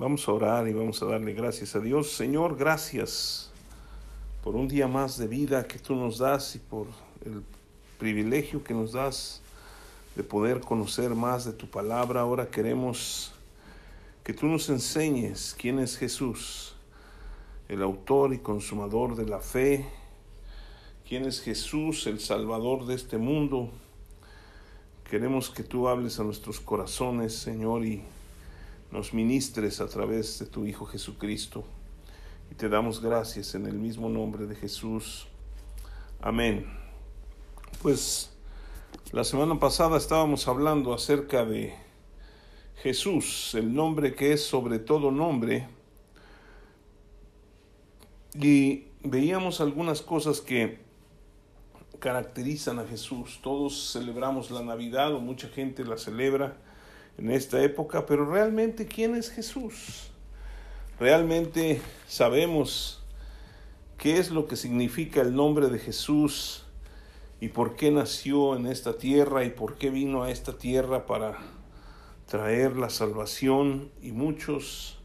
Vamos a orar y vamos a darle gracias a Dios. Señor, gracias por un día más de vida que tú nos das y por el privilegio que nos das de poder conocer más de tu palabra. Ahora queremos que tú nos enseñes quién es Jesús, el autor y consumador de la fe, quién es Jesús, el salvador de este mundo. Queremos que tú hables a nuestros corazones, Señor, y nos ministres a través de tu Hijo Jesucristo. Y te damos gracias en el mismo nombre de Jesús. Amén. Pues la semana pasada estábamos hablando acerca de Jesús, el nombre que es sobre todo nombre. Y veíamos algunas cosas que caracterizan a Jesús. Todos celebramos la Navidad o mucha gente la celebra en esta época, pero realmente ¿quién es Jesús? Realmente sabemos qué es lo que significa el nombre de Jesús y por qué nació en esta tierra y por qué vino a esta tierra para traer la salvación y muchos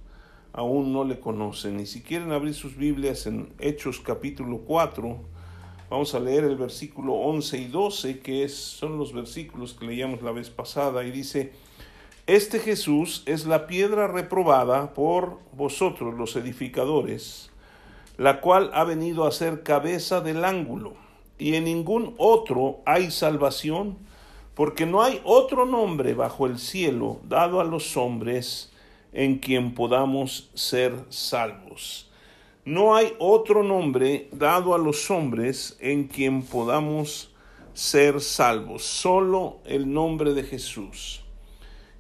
aún no le conocen. Y si quieren abrir sus Biblias en Hechos capítulo 4, vamos a leer el versículo 11 y 12, que es, son los versículos que leíamos la vez pasada, y dice, este Jesús es la piedra reprobada por vosotros los edificadores, la cual ha venido a ser cabeza del ángulo, y en ningún otro hay salvación, porque no hay otro nombre bajo el cielo dado a los hombres en quien podamos ser salvos. No hay otro nombre dado a los hombres en quien podamos ser salvos, solo el nombre de Jesús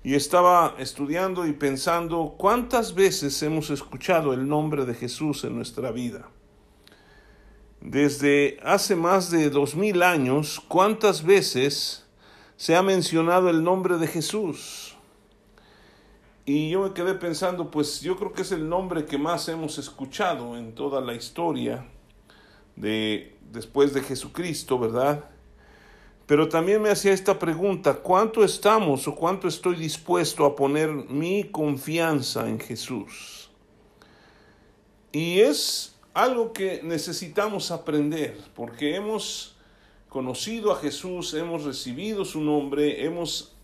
y estaba estudiando y pensando cuántas veces hemos escuchado el nombre de Jesús en nuestra vida. Desde hace más de dos mil años, cuántas veces se ha mencionado el nombre de Jesús. Y yo me quedé pensando, pues yo creo que es el nombre que más hemos escuchado en toda la historia de después de Jesucristo, ¿verdad? Pero también me hacía esta pregunta, ¿cuánto estamos o cuánto estoy dispuesto a poner mi confianza en Jesús? Y es algo que necesitamos aprender, porque hemos conocido a Jesús, hemos recibido su nombre, hemos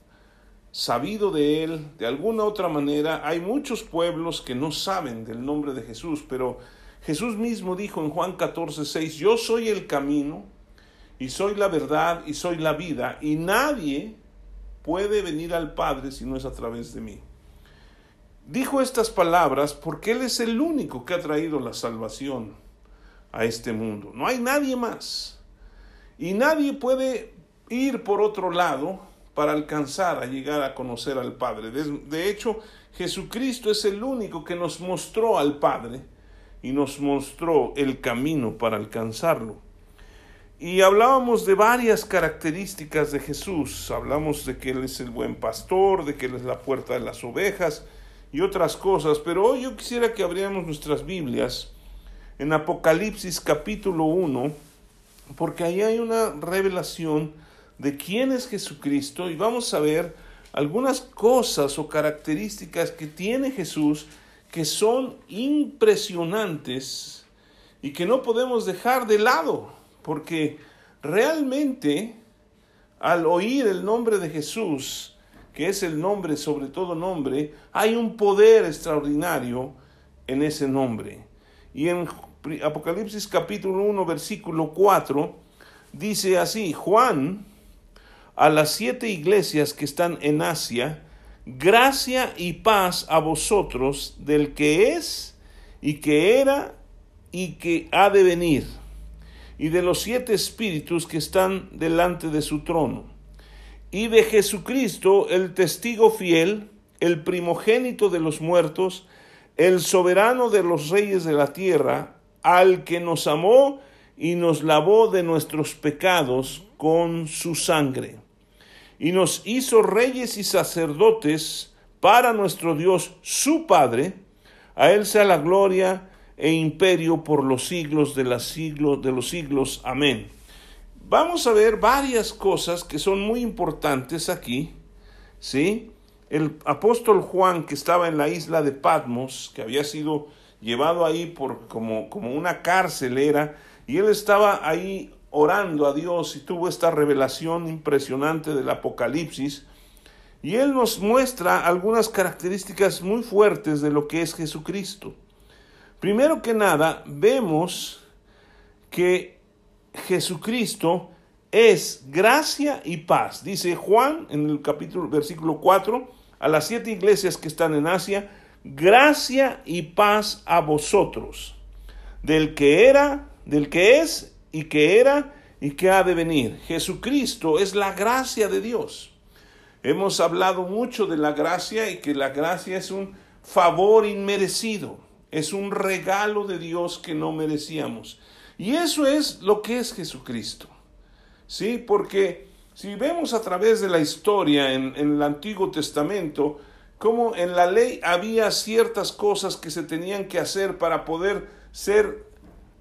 sabido de él de alguna otra manera. Hay muchos pueblos que no saben del nombre de Jesús, pero Jesús mismo dijo en Juan 14, 6, yo soy el camino, y soy la verdad y soy la vida, y nadie puede venir al Padre si no es a través de mí. Dijo estas palabras porque Él es el único que ha traído la salvación a este mundo. No hay nadie más. Y nadie puede ir por otro lado para alcanzar a llegar a conocer al Padre. De, hecho, Jesucristo es el único que nos mostró al Padre y nos mostró el camino para alcanzarlo. Y hablábamos de varias características de Jesús. Hablamos de que Él es el buen pastor, de que Él es la puerta de las ovejas y otras cosas. Pero hoy yo quisiera que abriéramos nuestras Biblias en Apocalipsis capítulo 1, porque ahí hay una revelación de quién es Jesucristo y vamos a ver algunas cosas o características que tiene Jesús que son impresionantes y que no podemos dejar de lado porque realmente al oír el nombre de Jesús, que es el nombre sobre todo nombre, hay un poder extraordinario en ese nombre. Y en Apocalipsis capítulo 1, versículo 4, dice así, Juan, a las siete iglesias que están en Asia, gracia y paz a vosotros del que es y que era y que ha de venir y de los siete espíritus que están delante de su trono, y de Jesucristo, el testigo fiel, el primogénito de los muertos, el soberano de los reyes de la tierra, al que nos amó y nos lavó de nuestros pecados con su sangre, y nos hizo reyes y sacerdotes para nuestro Dios su Padre, a él sea la gloria e imperio por los siglos de, los siglos de los siglos. Amén. Vamos a ver varias cosas que son muy importantes aquí, ¿sí? el apóstol Juan, que estaba en la isla de Patmos, que había sido llevado ahí por, como, como una carcelera, y él estaba ahí orando a Dios y tuvo esta revelación impresionante del Apocalipsis, y él nos muestra algunas características muy fuertes de lo que es Jesucristo. Primero que nada, vemos que Jesucristo es gracia y paz. Dice Juan en el capítulo versículo 4 a las siete iglesias que están en Asia, gracia y paz a vosotros, del que era, del que es y que era y que ha de venir. Jesucristo es la gracia de Dios. Hemos hablado mucho de la gracia y que la gracia es un favor inmerecido, es un regalo de Dios que no merecíamos. Y eso es lo que es Jesucristo. ¿Sí? Porque si vemos a través de la historia en, el Antiguo Testamento, como en la ley había ciertas cosas que se tenían que hacer para poder ser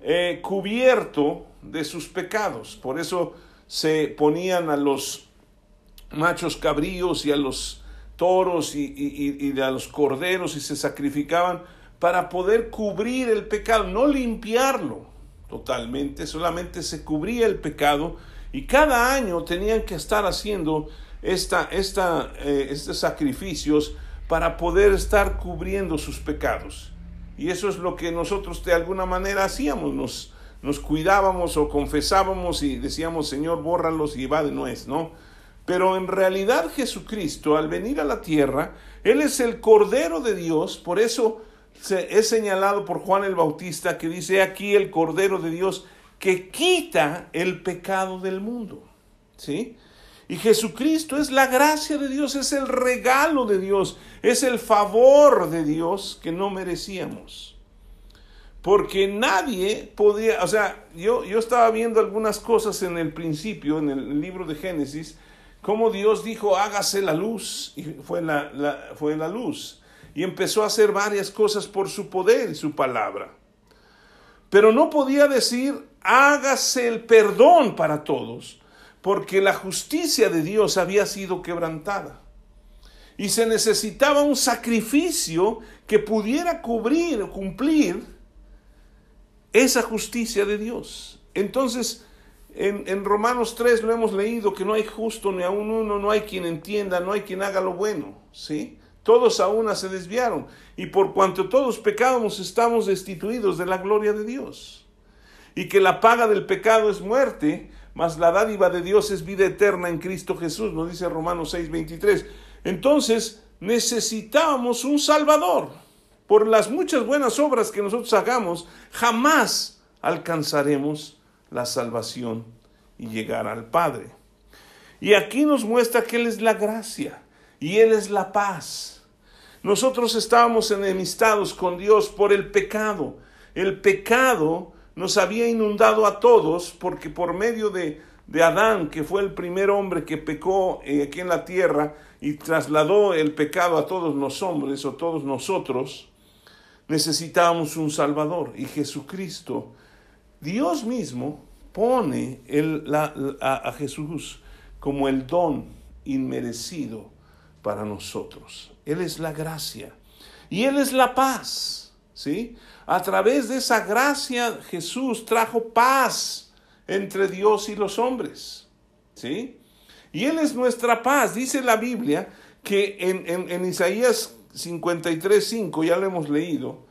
eh, cubierto de sus pecados. Por eso se ponían a los machos cabríos y a los toros y, y, a los corderos y se sacrificaban para poder cubrir el pecado, no limpiarlo totalmente, solamente se cubría el pecado y cada año tenían que estar haciendo esta, esta, eh, estos sacrificios para poder estar cubriendo sus pecados. Y eso es lo que nosotros de alguna manera hacíamos, nos, nos cuidábamos o confesábamos y decíamos, Señor, bórralos y va de nuez, ¿no? Pero en realidad Jesucristo, al venir a la tierra, Él es el Cordero de Dios, por eso es señalado por Juan el Bautista que dice aquí el Cordero de Dios que quita el pecado del mundo. ¿Sí? Y Jesucristo es la gracia de Dios, es el regalo de Dios, es el favor de Dios que no merecíamos. Porque nadie podía, o sea, yo, yo estaba viendo algunas cosas en el principio, en el libro de Génesis, cómo Dios dijo, hágase la luz, y fue la, fue la luz. Y empezó a hacer varias cosas por su poder y su palabra. Pero no podía decir, hágase el perdón para todos, porque la justicia de Dios había sido quebrantada. Y se necesitaba un sacrificio que pudiera cubrir o cumplir esa justicia de Dios. Entonces, en, Romanos 3 lo hemos leído que no hay justo ni aún uno, no hay quien entienda, no hay quien haga lo bueno, ¿sí? Todos a una se desviaron y por cuanto todos pecábamos estamos destituidos de la gloria de Dios. Y que la paga del pecado es muerte, mas la dádiva de Dios es vida eterna en Cristo Jesús, nos dice Romanos 6:23. Entonces necesitábamos un Salvador. Por las muchas buenas obras que nosotros hagamos, jamás alcanzaremos la salvación y llegar al Padre. Y aquí nos muestra que Él es la gracia y Él es la paz. Nosotros estábamos enemistados con Dios por el pecado. El pecado nos había inundado a todos porque por medio de, de Adán, que fue el primer hombre que pecó eh, aquí en la tierra y trasladó el pecado a todos los hombres o todos nosotros, necesitábamos un Salvador. Y Jesucristo Dios mismo pone a, Jesús como el don inmerecido para nosotros. Él es la gracia y Él es la paz. ¿sí? A través de esa gracia Jesús trajo paz entre Dios y los hombres. ¿sí? Y Él es nuestra paz. Dice la Biblia que en, en, en Isaías 53.5, ya lo hemos leído,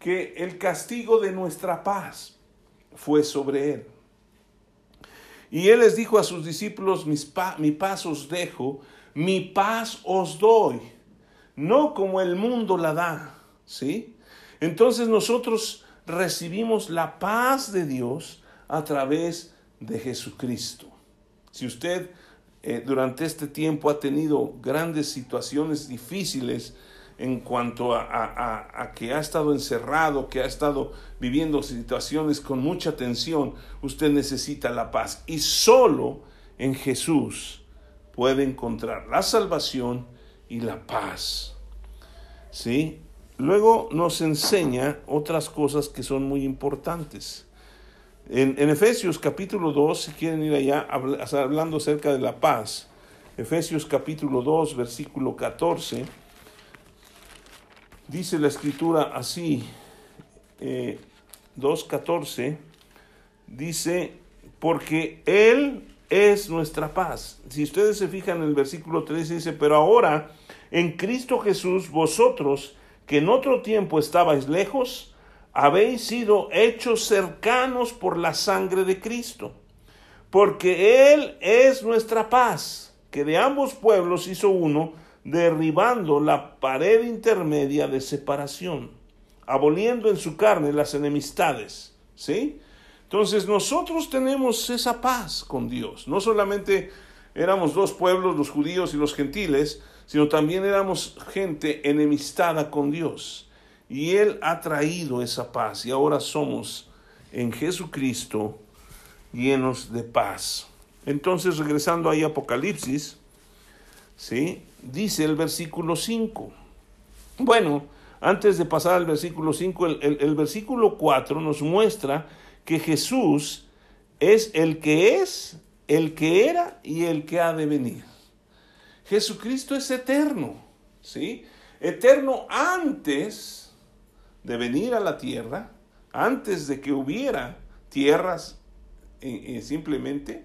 que el castigo de nuestra paz fue sobre él. Y él les dijo a sus discípulos, mi paz os dejo, mi paz os doy, no como el mundo la da, ¿sí? Entonces nosotros recibimos la paz de Dios a través de Jesucristo. Si usted eh, durante este tiempo ha tenido grandes situaciones difíciles, en cuanto a, que ha estado encerrado, que ha estado viviendo situaciones con mucha tensión, usted necesita la paz. Y solo en Jesús puede encontrar la salvación y la paz. ¿Sí? Luego nos enseña otras cosas que son muy importantes. En, Efesios capítulo 2, si quieren ir allá hablando acerca de la paz, Efesios capítulo 2, versículo 14, dice la escritura así, eh, 2.14, dice, porque Él es nuestra paz. Si ustedes se fijan en el versículo 13, dice, pero ahora en Cristo Jesús, vosotros que en otro tiempo estabais lejos, habéis sido hechos cercanos por la sangre de Cristo, porque Él es nuestra paz, que de ambos pueblos hizo uno, derribando la pared intermedia de separación, aboliendo en su carne las enemistades. ¿Sí? Entonces nosotros tenemos esa paz con Dios. No solamente éramos dos pueblos, los judíos y los gentiles, sino también éramos gente enemistada con Dios. Y Él ha traído esa paz y ahora somos en Jesucristo llenos de paz. Entonces, regresando ahí a Apocalipsis, ¿sí? dice el versículo 5. Bueno, antes de pasar al versículo 5, el, el versículo 4 nos muestra que Jesús es el que es, el que era y el que ha de venir. Jesucristo es eterno, ¿sí? Eterno antes de venir a la tierra, antes de que hubiera tierras eh, eh, simplemente,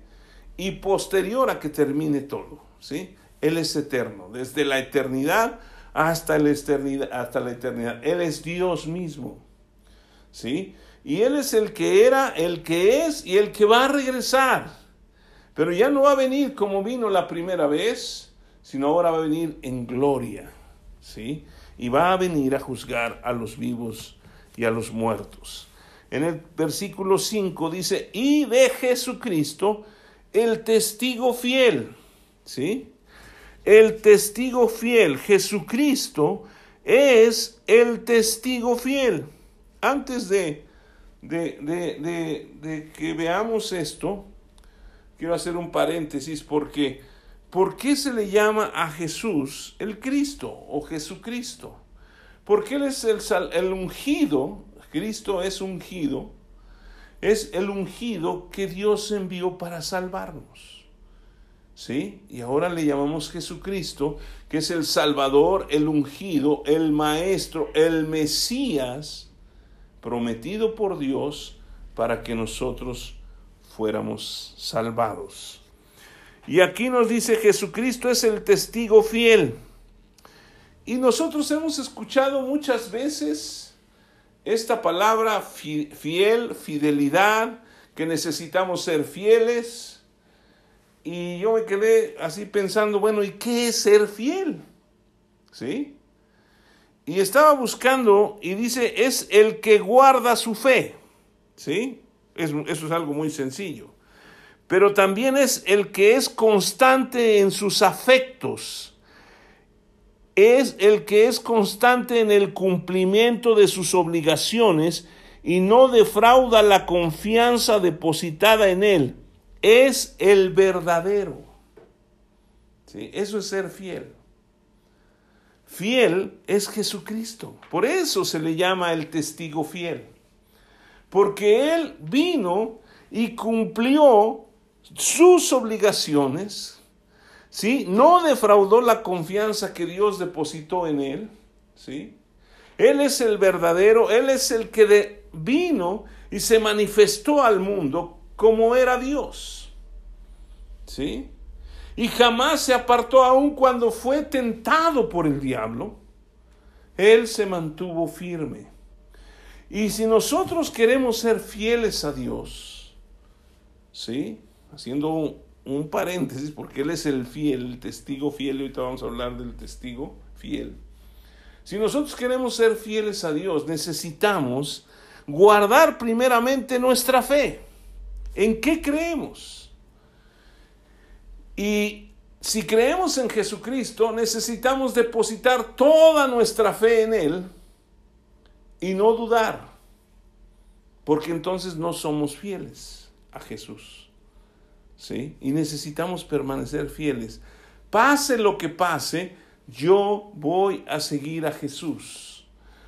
y posterior a que termine todo, ¿sí? Él es eterno, desde la eternidad hasta la eternidad, hasta la eternidad. Él es Dios mismo, ¿sí? Y Él es el que era, el que es y el que va a regresar. Pero ya no va a venir como vino la primera vez, sino ahora va a venir en gloria. ¿Sí? Y va a venir a juzgar a los vivos y a los muertos. En el versículo 5 dice, y de Jesucristo, el testigo fiel. ¿Sí? El testigo fiel, Jesucristo es el testigo fiel. Antes de de, que veamos esto, quiero hacer un paréntesis porque ¿por qué se le llama a Jesús el Cristo o Jesucristo? Porque Él es el, el ungido, Cristo es ungido, es el ungido que Dios envió para salvarnos. ¿Sí? Y ahora le llamamos Jesucristo, que es el Salvador, el ungido, el Maestro, el Mesías, prometido por Dios para que nosotros fuéramos salvados. Y aquí nos dice Jesucristo es el testigo fiel. Y nosotros hemos escuchado muchas veces esta palabra fiel, fidelidad, que necesitamos ser fieles. Y yo me quedé así pensando, bueno, ¿y qué es ser fiel? ¿Sí? Y estaba buscando y dice, es el que guarda su fe. ¿Sí? eso es algo muy sencillo. Pero también es el que es constante en sus afectos. Es el que es constante en el cumplimiento de sus obligaciones y no defrauda la confianza depositada en él. Es el verdadero. ¿Sí? Eso es ser fiel fiel es Jesucristo. Por eso se le llama el testigo fiel. Porque Él vino y cumplió sus obligaciones, ¿sí? No defraudó la confianza que Dios depositó en Él, ¿sí? Él es el verdadero, Él es el que vino y se manifestó al mundo como era Dios, ¿sí? Y jamás se apartó aun cuando fue tentado por el diablo. Él se mantuvo firme. Y si nosotros queremos ser fieles a Dios, ¿sí? Haciendo un, paréntesis, porque Él es el fiel, el testigo fiel, y ahorita vamos a hablar del testigo fiel. Si nosotros queremos ser fieles a Dios, necesitamos guardar primeramente nuestra fe. ¿En qué creemos? Y si creemos en Jesucristo, necesitamos depositar toda nuestra fe en Él y no dudar, porque entonces no somos fieles a Jesús. ¿Sí? Y necesitamos permanecer fieles. Pase lo que pase, yo voy a seguir a Jesús.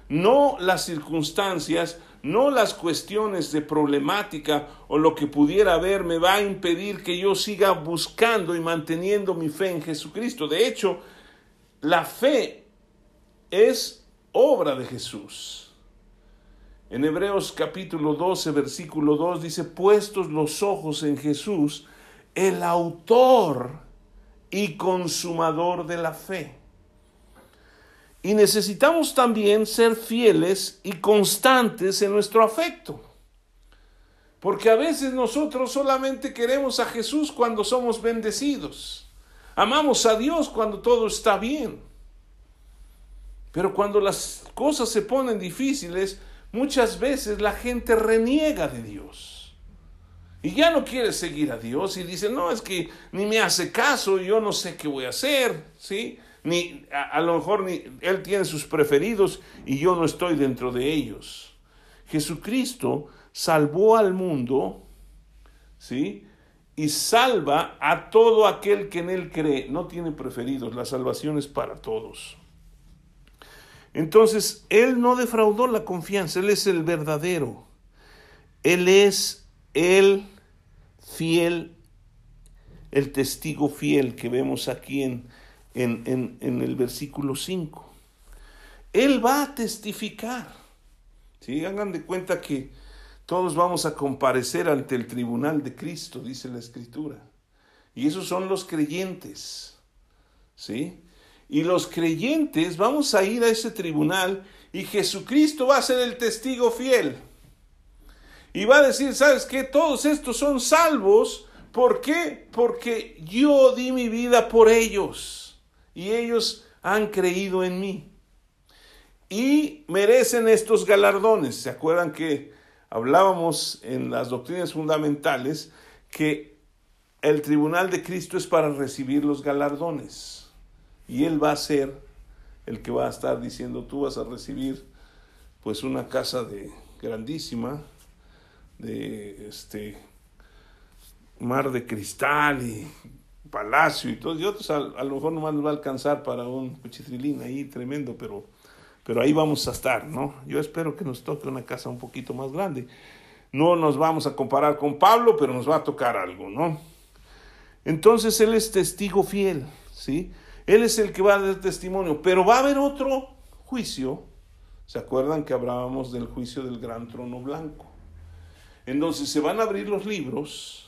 no las circunstancias, no las cuestiones de problemática o lo que pudiera haber me va a impedir que yo siga buscando y manteniendo mi fe en Jesucristo. De hecho, la fe es obra de Jesús. En Hebreos capítulo 12, versículo 2 dice, puestos los ojos en Jesús, el autor y consumador de la fe y necesitamos también ser fieles y constantes en nuestro afecto. Porque a veces nosotros solamente queremos a Jesús cuando somos bendecidos. Amamos a Dios cuando todo está bien. Pero cuando las cosas se ponen difíciles, muchas veces la gente reniega de Dios. Y ya no quiere seguir a Dios y dice, no, es que ni me hace caso, yo no sé qué voy a hacer, ¿sí? Ni a, lo mejor ni él tiene sus preferidos y yo no estoy dentro de ellos. Jesucristo salvó al mundo, ¿sí? Y salva a todo aquel que en él cree. No tiene preferidos, la salvación es para todos. Entonces, él no defraudó la confianza, él es el verdadero. Él es el fiel, el testigo fiel que vemos aquí en en, el versículo 5. Él va a testificar. ¿sí? Hagan de cuenta que todos vamos a comparecer ante el tribunal de Cristo, dice la Escritura. Y esos son los creyentes. ¿Sí? Y los creyentes vamos a ir a ese tribunal y Jesucristo va a ser el testigo fiel. Y va a decir, ¿sabes qué? Todos estos son salvos. ¿Por qué? Porque yo di mi vida por ellos y ellos han creído en mí. Y merecen estos galardones. ¿Se acuerdan que hablábamos en las doctrinas fundamentales que el tribunal de Cristo es para recibir los galardones? Y Él va a ser el que va a estar diciendo, tú vas a recibir pues una casa de grandísima, de este mar de cristal y palacio y todo, y otros a, lo mejor nomás nos va a alcanzar para un cuchitrilín ahí tremendo, pero, pero ahí vamos a estar, ¿no? Yo espero que nos toque una casa un poquito más grande. No nos vamos a comparar con Pablo, pero nos va a tocar algo, ¿no? Entonces Él es testigo fiel, ¿sí? Él es el que va a dar testimonio, pero va a haber otro juicio. ¿Se acuerdan que hablábamos del juicio del gran trono blanco? Entonces se van a abrir los libros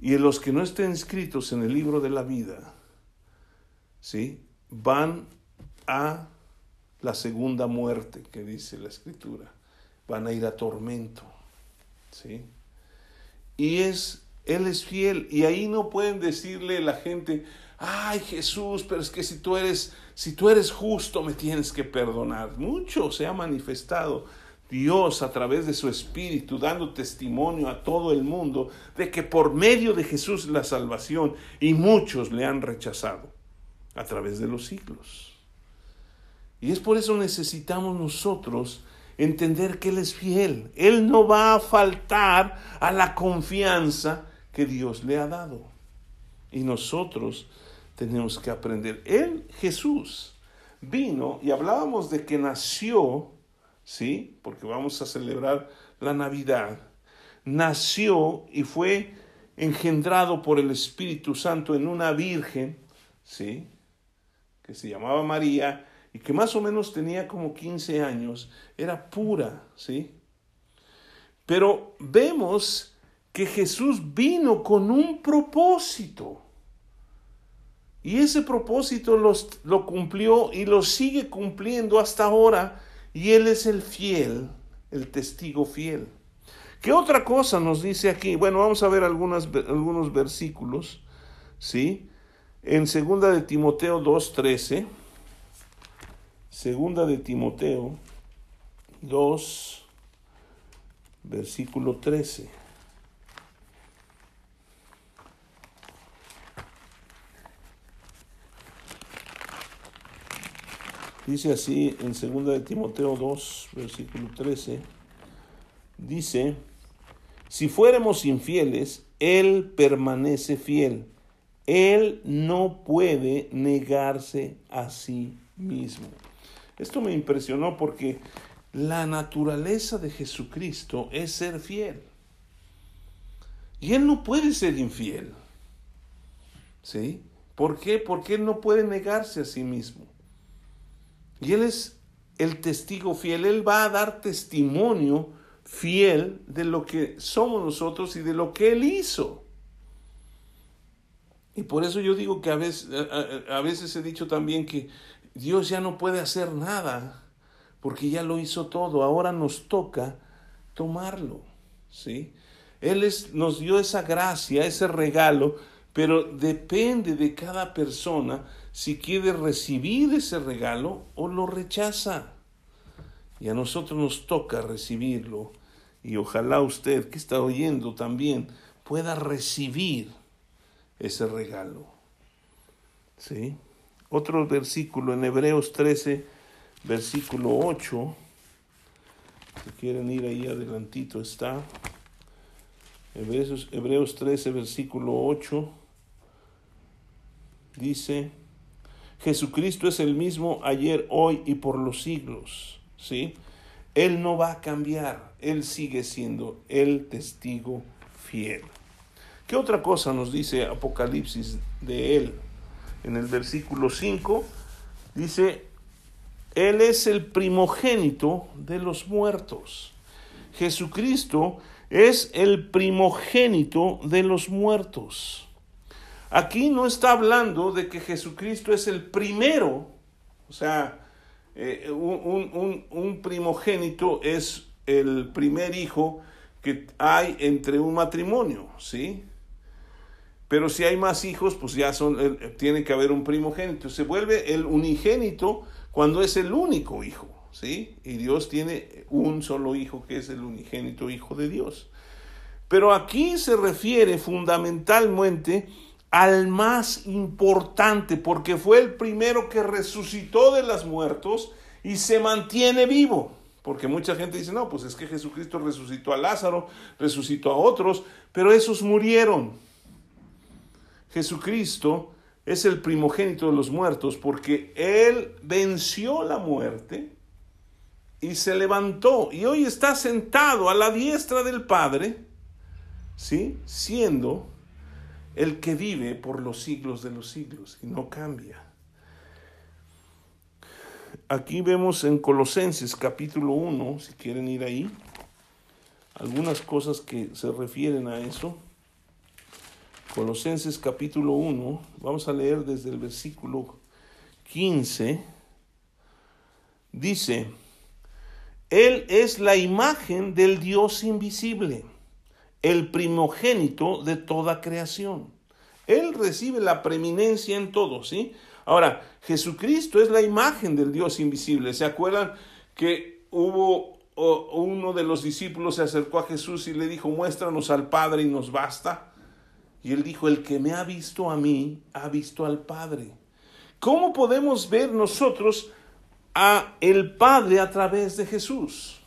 y los que no estén inscritos en el libro de la vida, ¿sí? van a la segunda muerte que dice la escritura. Van a ir a tormento. ¿sí? Y es, Él es fiel. Y ahí no pueden decirle la gente, ay Jesús, pero es que si tú eres, si tú eres justo, me tienes que perdonar. Mucho se ha manifestado Dios a través de su Espíritu dando testimonio a todo el mundo de que por medio de Jesús la salvación y muchos le han rechazado a través de los siglos. Y es por eso necesitamos nosotros entender que Él es fiel. Él no va a faltar a la confianza que Dios le ha dado. Y nosotros tenemos que aprender. Él, Jesús, vino y hablábamos de que nació ¿sí? Porque vamos a celebrar la Navidad. Nació y fue engendrado por el Espíritu Santo en una virgen, ¿sí? Que se llamaba María y que más o menos tenía como 15 años, era pura, ¿sí? Pero vemos que Jesús vino con un propósito. Y ese propósito lo cumplió y lo sigue cumpliendo hasta ahora y Él es el fiel, el testigo fiel. ¿Qué otra cosa nos dice aquí? Bueno, vamos a ver algunas, algunos versículos, ¿sí? En segunda de Timoteo 2.13, segunda de Timoteo 2, versículo 13. Dice así en 2 de Timoteo 2, versículo 13. Dice, si fuéramos infieles, Él permanece fiel. Él no puede negarse a sí mismo. Esto me impresionó porque la naturaleza de Jesucristo es ser fiel. Y Él no puede ser infiel. ¿Sí? ¿Por qué? Porque Él no puede negarse a sí mismo. Y Él es el testigo fiel. Él va a dar testimonio fiel de lo que somos nosotros y de lo que Él hizo. Y por eso yo digo que a veces, a, veces he dicho también que Dios ya no puede hacer nada porque ya lo hizo todo. Ahora nos toca tomarlo. ¿sí? Él es, nos dio esa gracia, ese regalo, pero depende de cada persona si quiere recibir ese regalo o lo rechaza. Y a nosotros nos toca recibirlo. Y ojalá usted que está oyendo también pueda recibir ese regalo. ¿Sí? Otro versículo en Hebreos 13, versículo 8. Si quieren ir ahí adelantito está. Hebreos, Hebreos 13, versículo 8. Dice, Jesucristo es el mismo ayer, hoy y por los siglos. ¿Sí? Él no va a cambiar, Él sigue siendo el testigo fiel. ¿Qué otra cosa nos dice Apocalipsis de Él? En el versículo 5 dice, Él es el primogénito de los muertos. Jesucristo es el primogénito de los muertos. Aquí no está hablando de que Jesucristo es el primero, o sea, eh, un, primogénito es el primer hijo que hay entre un matrimonio, ¿sí? Pero si hay más hijos, pues ya son, eh, tiene que haber un primogénito. Se vuelve el unigénito cuando es el único hijo, ¿sí? Y Dios tiene un solo hijo que es el unigénito hijo de Dios. Pero aquí se refiere fundamentalmente al más importante, porque fue el primero que resucitó de los muertos y se mantiene vivo. Porque mucha gente dice, no, pues es que Jesucristo resucitó a Lázaro, resucitó a otros, pero esos murieron. Jesucristo es el primogénito de los muertos porque Él venció la muerte y se levantó y hoy está sentado a la diestra del Padre, ¿sí? Siendo el que vive por los siglos de los siglos y no cambia. Aquí vemos en Colosenses capítulo 1, si quieren ir ahí, algunas cosas que se refieren a eso. Colosenses capítulo 1, vamos a leer desde el versículo 15. Dice, Él es la imagen del Dios invisible el primogénito de toda creación. Él recibe la preeminencia en todo, ¿sí? Ahora, Jesucristo es la imagen del Dios invisible. ¿Se acuerdan que hubo uno de los discípulos se acercó a Jesús y le dijo, muéstranos al Padre y nos basta? Y él dijo, el que me ha visto a mí, ha visto al Padre. ¿Cómo podemos ver nosotros a el Padre a través de Jesús?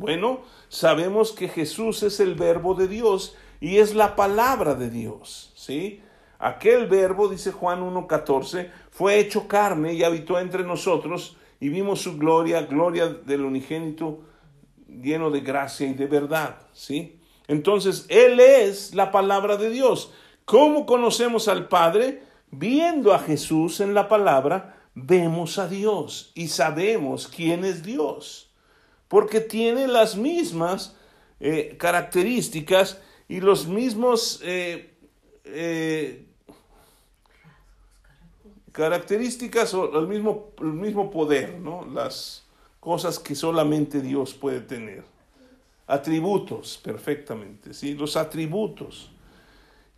Bueno, sabemos que Jesús es el verbo de Dios y es la palabra de Dios, ¿sí? Aquel verbo, dice Juan 1.14, fue hecho carne y habitó entre nosotros y vimos su gloria, gloria del unigénito lleno de gracia y de verdad, ¿sí? Entonces, Él es la palabra de Dios. ¿Cómo conocemos al Padre? Viendo a Jesús en la palabra, vemos a Dios y sabemos quién es Dios porque tiene las mismas eh, características y los mismos eh, eh, características o el mismo, el mismo poder, ¿no? las cosas que solamente Dios puede tener. Atributos, perfectamente, ¿sí? los atributos.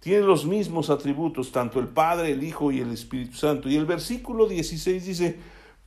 Tienen los mismos atributos, tanto el Padre, el Hijo y el Espíritu Santo. Y el versículo 16 dice,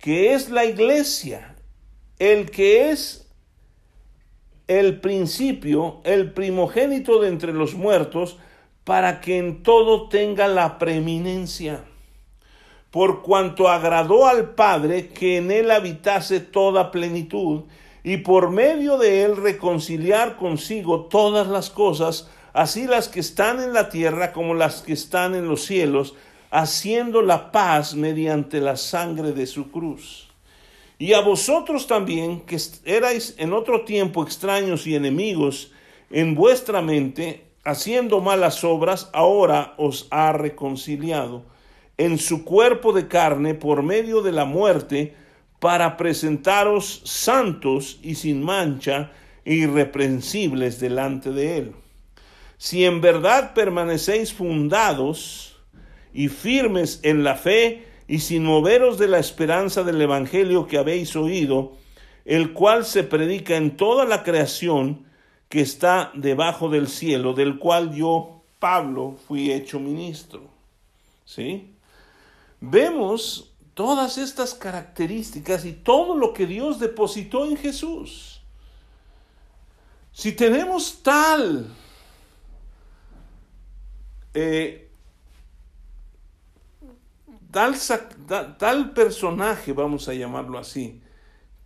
que es la iglesia, el que es el principio, el primogénito de entre los muertos, para que en todo tenga la preeminencia. Por cuanto agradó al Padre que en él habitase toda plenitud, y por medio de él reconciliar consigo todas las cosas, así las que están en la tierra como las que están en los cielos, haciendo la paz mediante la sangre de su cruz. Y a vosotros también, que erais en otro tiempo extraños y enemigos en vuestra mente, haciendo malas obras, ahora os ha reconciliado en su cuerpo de carne por medio de la muerte, para presentaros santos y sin mancha e irreprensibles delante de él. Si en verdad permanecéis fundados, y firmes en la fe y sin moveros de la esperanza del Evangelio que habéis oído, el cual se predica en toda la creación que está debajo del cielo, del cual yo, Pablo, fui hecho ministro. ¿Sí? Vemos todas estas características y todo lo que Dios depositó en Jesús. Si tenemos tal eh, tal, personaje, vamos a llamarlo así,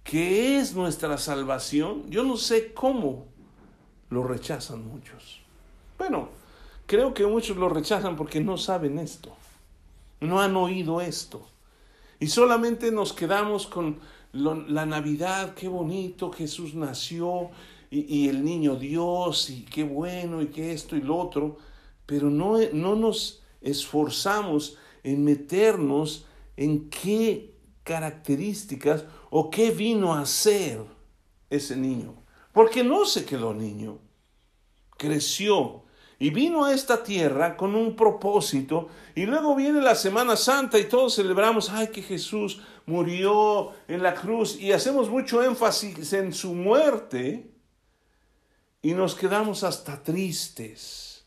que es nuestra salvación, yo no sé cómo lo rechazan muchos. Bueno, creo que muchos lo rechazan porque no saben esto, no han oído esto. Y solamente nos quedamos con la Navidad, qué bonito, Jesús nació y, el niño Dios y qué bueno y qué esto y lo otro, pero no, no nos esforzamos en meternos en qué características o qué vino a ser ese niño. Porque no se quedó niño, creció y vino a esta tierra con un propósito y luego viene la Semana Santa y todos celebramos, ay, que Jesús murió en la cruz y hacemos mucho énfasis en su muerte y nos quedamos hasta tristes.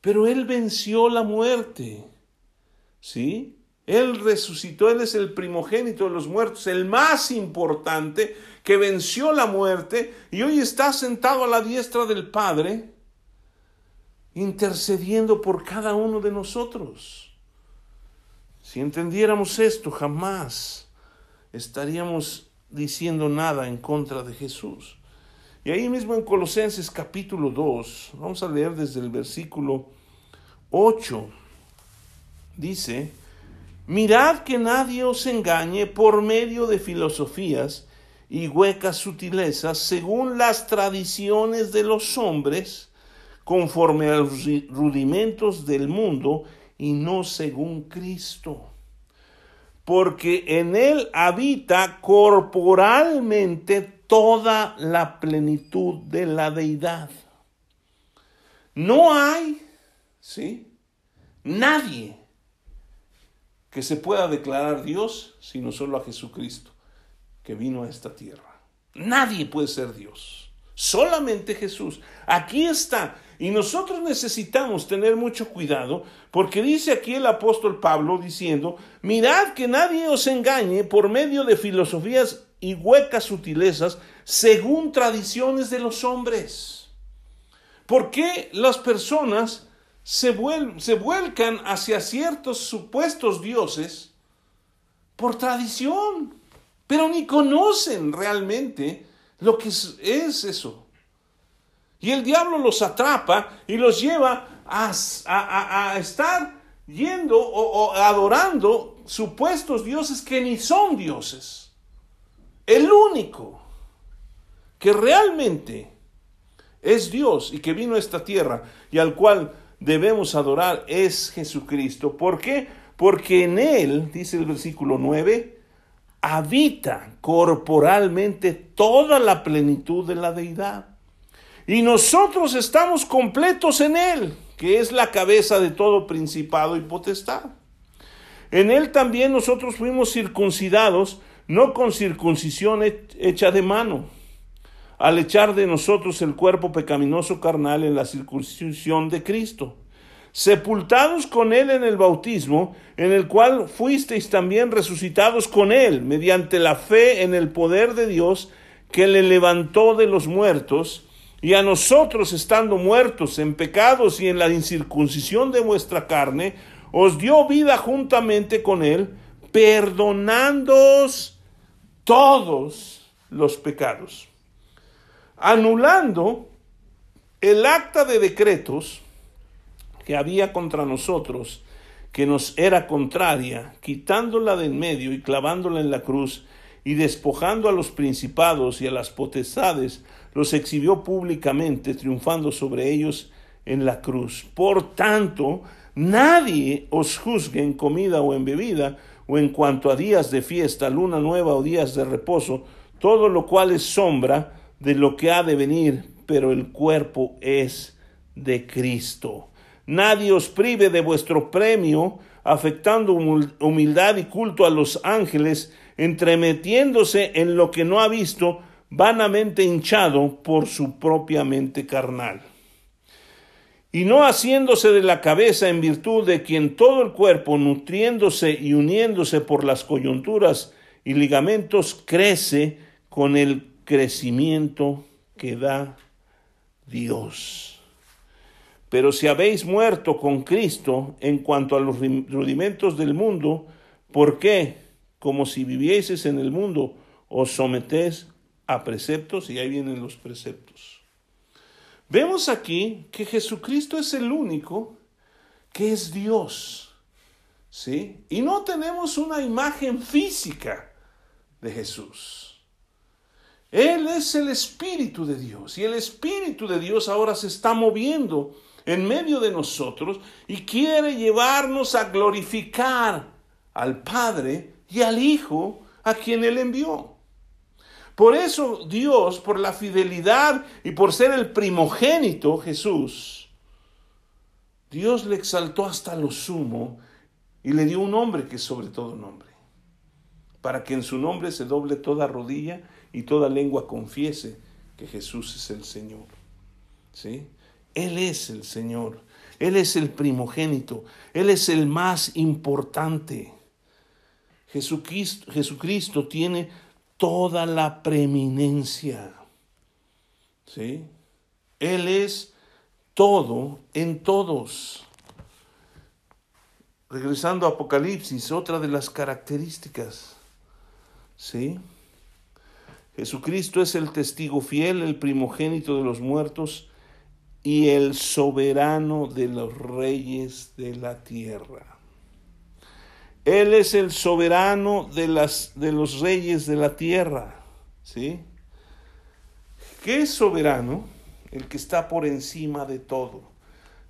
Pero Él venció la muerte. ¿Sí? Él resucitó, Él es el primogénito de los muertos, el más importante, que venció la muerte y hoy está sentado a la diestra del Padre, intercediendo por cada uno de nosotros. Si entendiéramos esto, jamás estaríamos diciendo nada en contra de Jesús. Y ahí mismo en Colosenses capítulo 2, vamos a leer desde el versículo 8 dice, mirad que nadie os engañe por medio de filosofías y huecas sutilezas según las tradiciones de los hombres, conforme a los rudimentos del mundo y no según Cristo. Porque en él habita corporalmente toda la plenitud de la deidad. No hay, ¿sí? Nadie que se pueda declarar Dios sino solo a Jesucristo, que vino a esta tierra. Nadie puede ser Dios, solamente Jesús. Aquí está. Y nosotros necesitamos tener mucho cuidado porque dice aquí el apóstol Pablo diciendo, mirad que nadie os engañe por medio de filosofías y huecas sutilezas según tradiciones de los hombres. ¿Por qué las personas se, vuelcan hacia ciertos supuestos dioses por tradición, pero ni conocen realmente lo que es, eso. Y el diablo los atrapa y los lleva a, estar yendo o, adorando supuestos dioses que ni son dioses. El único que realmente es Dios y que vino a esta tierra y al cual debemos adorar es Jesucristo. ¿Por qué? Porque en Él, dice el versículo 9, habita corporalmente toda la plenitud de la deidad. Y nosotros estamos completos en Él, que es la cabeza de todo principado y potestad. En Él también nosotros fuimos circuncidados, no con circuncisión hecha de mano al echar de nosotros el cuerpo pecaminoso carnal en la circuncisión de Cristo, sepultados con Él en el bautismo, en el cual fuisteis también resucitados con Él, mediante la fe en el poder de Dios que le levantó de los muertos, y a nosotros, estando muertos en pecados y en la incircuncisión de vuestra carne, os dio vida juntamente con Él, perdonándoos todos los pecados, anulando el acta de decretos que había contra nosotros, que nos era contraria, quitándola de en medio y clavándola en la cruz, y despojando a los principados y a las potestades, los exhibió públicamente, triunfando sobre ellos en la cruz. Por tanto, nadie os juzgue en comida o en bebida, o en cuanto a días de fiesta, luna nueva o días de reposo, todo lo cual es sombra de lo que ha de venir, pero el cuerpo es de Cristo. Nadie os prive de vuestro premio, afectando humildad y culto a los ángeles, entremetiéndose en lo que no ha visto, vanamente hinchado por su propia mente carnal. Y no haciéndose de la cabeza en virtud de quien todo el cuerpo, nutriéndose y uniéndose por las coyunturas y ligamentos, crece con el crecimiento que da Dios. Pero si habéis muerto con Cristo en cuanto a los rudimentos del mundo, ¿por qué? Como si vivieseis en el mundo, os sometéis a preceptos y ahí vienen los preceptos. Vemos aquí que Jesucristo es el único que es Dios. ¿Sí? Y no tenemos una imagen física de Jesús. Él es el Espíritu de Dios y el Espíritu de Dios ahora se está moviendo en medio de nosotros y quiere llevarnos a glorificar al Padre y al Hijo a quien Él envió. Por eso Dios, por la fidelidad y por ser el primogénito Jesús, Dios le exaltó hasta lo sumo y le dio un nombre que es sobre todo nombre, para que en su nombre se doble toda rodilla y toda lengua confiese que Jesús es el Señor. ¿Sí? Él es el Señor, Él es el primogénito, Él es el más importante. Jesucristo, tiene toda la preeminencia. ¿Sí? Él es todo en todos. Regresando a Apocalipsis, otra de las características. ¿Sí? Jesucristo es el testigo fiel, el primogénito de los muertos y el soberano de los reyes de la tierra. Él es el soberano de, las, de los reyes de la tierra. ¿Sí? ¿Qué es soberano? El que está por encima de todo.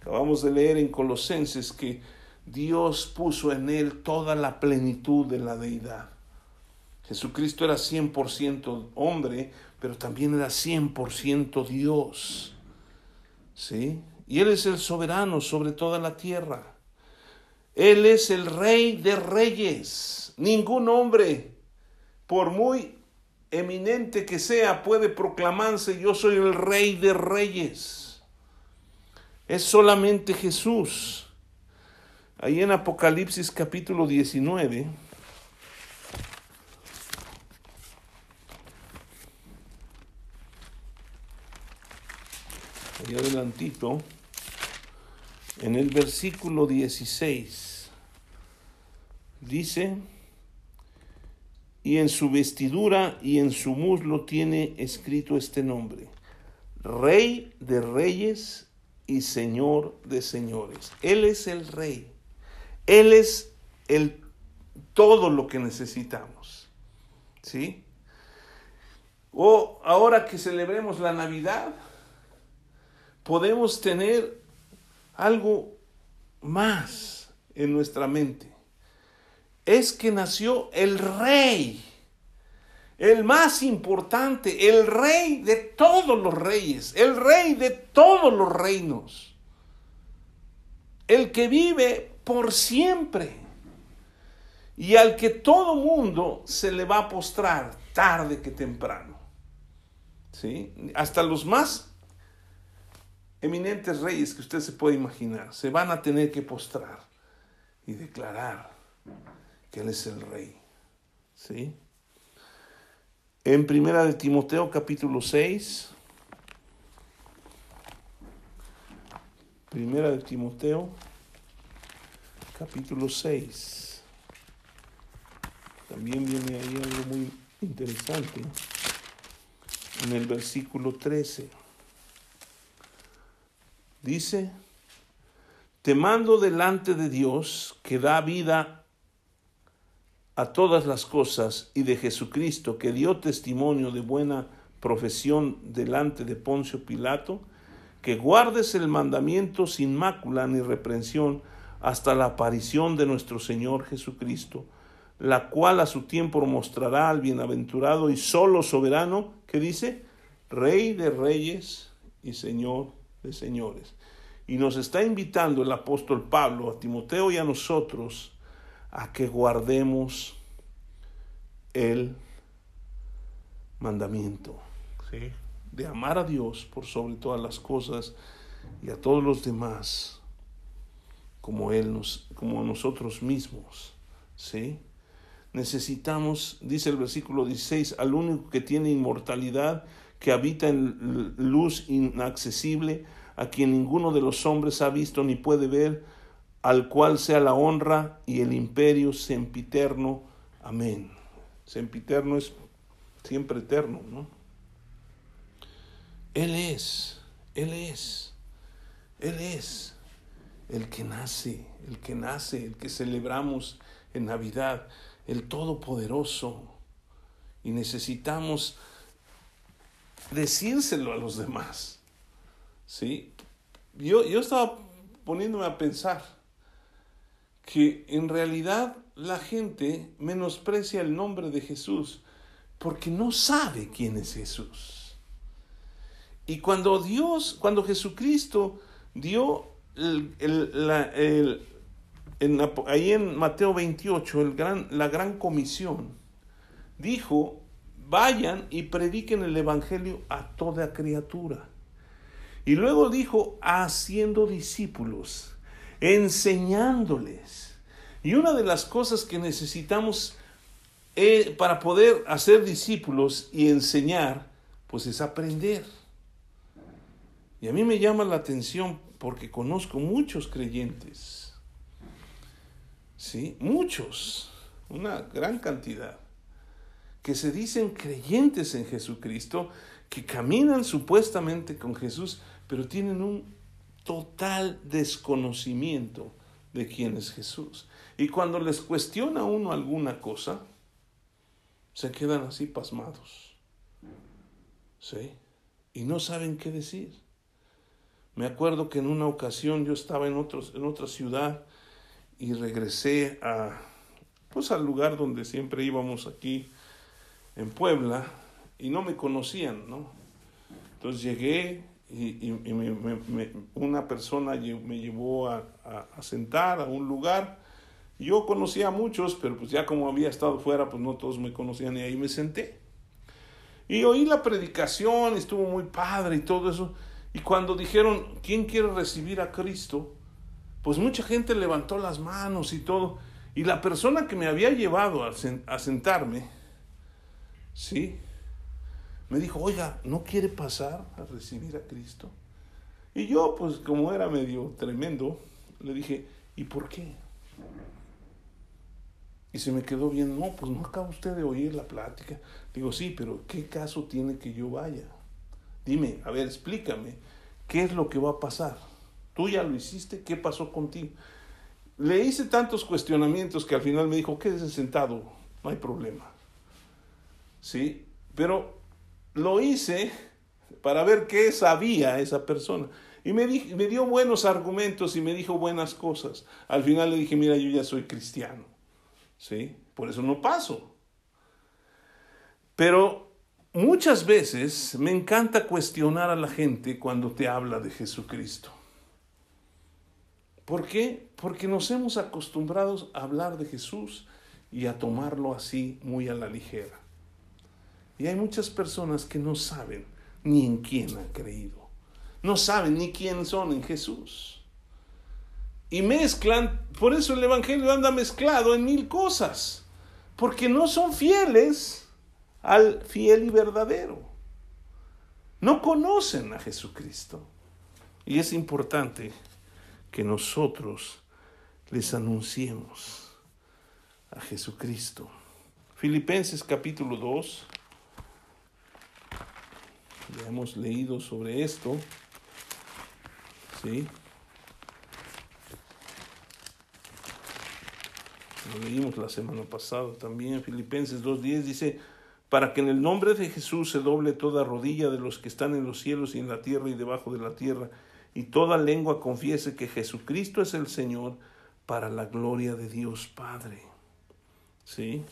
Acabamos de leer en Colosenses que Dios puso en él toda la plenitud de la deidad. Jesucristo era 100% hombre, pero también era 100% Dios. ¿Sí? Y Él es el soberano sobre toda la tierra. Él es el rey de reyes. Ningún hombre, por muy eminente que sea, puede proclamarse yo soy el rey de reyes. Es solamente Jesús. Ahí en Apocalipsis capítulo 19. Ahí adelantito en el versículo 16 dice, y en su vestidura y en su muslo tiene escrito este nombre, Rey de Reyes y Señor de Señores. Él es el Rey. Él es el todo lo que necesitamos. ¿Sí? O ahora que celebremos la Navidad, podemos tener algo más en nuestra mente. Es que nació el rey, el más importante, el rey de todos los reyes, el rey de todos los reinos, el que vive por siempre y al que todo mundo se le va a postrar tarde que temprano. ¿Sí? Hasta los más eminentes reyes que usted se puede imaginar se van a tener que postrar y declarar que Él es el rey. ¿Sí? En primera de Timoteo capítulo 6, primera de Timoteo capítulo 6, también viene ahí algo muy interesante en el versículo 13. Dice, te mando delante de Dios que da vida a todas las cosas y de Jesucristo que dio testimonio de buena profesión delante de Poncio Pilato, que guardes el mandamiento sin mácula ni reprensión hasta la aparición de nuestro Señor Jesucristo, la cual a su tiempo mostrará al bienaventurado y solo soberano, que dice, Rey de reyes y Señor de señores. Y nos está invitando el apóstol Pablo a Timoteo y a nosotros a que guardemos el mandamiento de amar a Dios por sobre todas las cosas y a todos los demás como él nos como nosotros mismos, ¿sí? necesitamos, dice el versículo 16, al único que tiene inmortalidad, que habita en luz inaccesible, a quien ninguno de los hombres ha visto ni puede ver, al cual sea la honra y el imperio sempiterno. Amén. Sempiterno es siempre eterno, ¿no? Él es, Él es, Él es el que nace, el que nace, el que celebramos en Navidad el Todopoderoso. Y necesitamos decírselo a los demás. ¿Sí? Yo, yo estaba poniéndome a pensar que en realidad la gente menosprecia el nombre de Jesús porque no sabe quién es Jesús. Y cuando Dios, cuando Jesucristo dio el, el, ahí en Mateo 28, el gran, la gran comisión, dijo, vayan y prediquen el Evangelio a toda criatura. Y luego dijo, haciendo discípulos, enseñándoles. Y una de las cosas que necesitamos eh, para poder hacer discípulos y enseñar, pues es aprender. Y a mí me llama la atención porque conozco muchos creyentes ¿sí? Muchos, una gran cantidad, que se dicen creyentes en Jesucristo, que caminan supuestamente con Jesús, pero tienen un total desconocimiento de quién es Jesús. Y cuando les cuestiona uno alguna cosa, se quedan así pasmados. ¿Sí? Y no saben qué decir. Me acuerdo que en una ocasión yo estaba en, otros, en otra ciudad y regresé a, pues al lugar donde siempre íbamos aquí en Puebla y no me conocían, ¿no? Entonces llegué y, una persona me llevó a, a, sentar a un lugar. Yo conocía a muchos, pero pues ya como había estado fuera, pues no todos me conocían y ahí me senté. Y oí la predicación, estuvo muy padre y todo eso. Y cuando dijeron, ¿quién quiere recibir a Cristo? pues mucha gente levantó las manos y todo. Y la persona que me había llevado a, sentarme, ¿sí? Me dijo, oiga, ¿no quiere pasar a recibir a Cristo? Y yo, pues como era medio tremendo, le dije, ¿y por qué? Y se me quedó bien, no, pues no acaba usted de oír la plática. Digo, sí, pero ¿qué caso tiene que yo vaya? Dime, a ver, explícame, ¿qué es lo que va a pasar? Tú ya lo hiciste, ¿qué pasó contigo? Le hice tantos cuestionamientos que al final me dijo, quédese sentado, no hay problema. ¿Sí? Pero lo hice para ver qué sabía esa persona. Y me, me dio buenos argumentos y me dijo buenas cosas. Al final le dije, mira, yo ya soy cristiano. ¿Sí? Por eso no paso. Pero muchas veces me encanta cuestionar a la gente cuando te habla de Jesucristo. ¿Por qué? Porque nos hemos acostumbrado a hablar de Jesús y a tomarlo así muy a la ligera. Y hay muchas personas que no saben ni en quién han creído. no saben ni quién son en Jesús. Y mezclan, por eso el Evangelio anda mezclado en mil cosas, porque no son fieles al fiel y verdadero. No conocen a Jesucristo. Y es importante que nosotros les anunciemos a Jesucristo. Filipenses capítulo 2. Ya hemos leído sobre esto. ¿Sí? Lo leímos la semana pasada también. Filipenses 2.10 dice, para que en el nombre de Jesús se doble toda rodilla de los que están en los cielos y en la tierra y debajo de la tierra, y toda lengua confiese que Jesucristo es el Señor para la gloria de Dios Padre. ¿Sí?